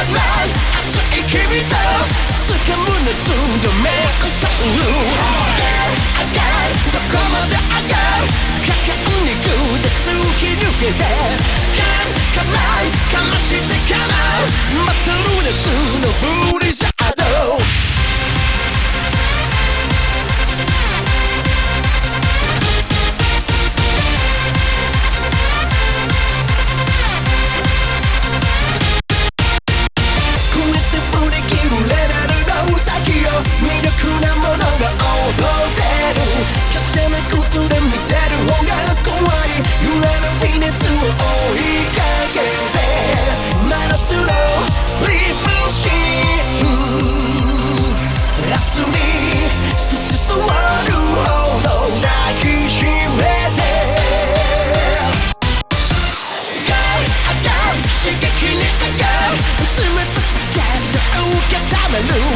Come, come on 熱い君と掴む熱が目を覚る上がるどこまで上がる果敢にグで突き抜けて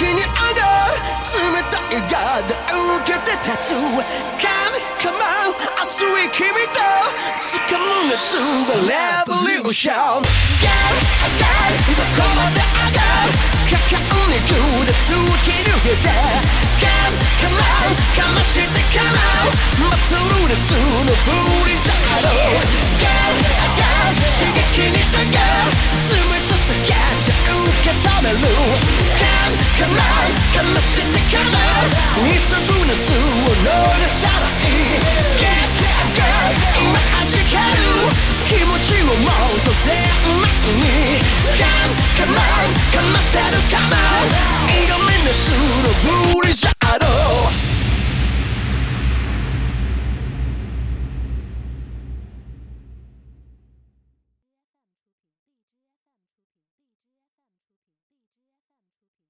刺激に上がる冷たいガード受けて立つ Come, come on 熱い君と掴む熱がレボリューション上がる上がるどこまで上がる果敢にグーで突き抜けて Come, come on かまして Come on 待ってる熱のブリザード上がる上 come out 悲しんで構う偽物を逃さない Get that girl 今弾ける気持ちをもっと全面に Come, come on かませる come out 色目熱を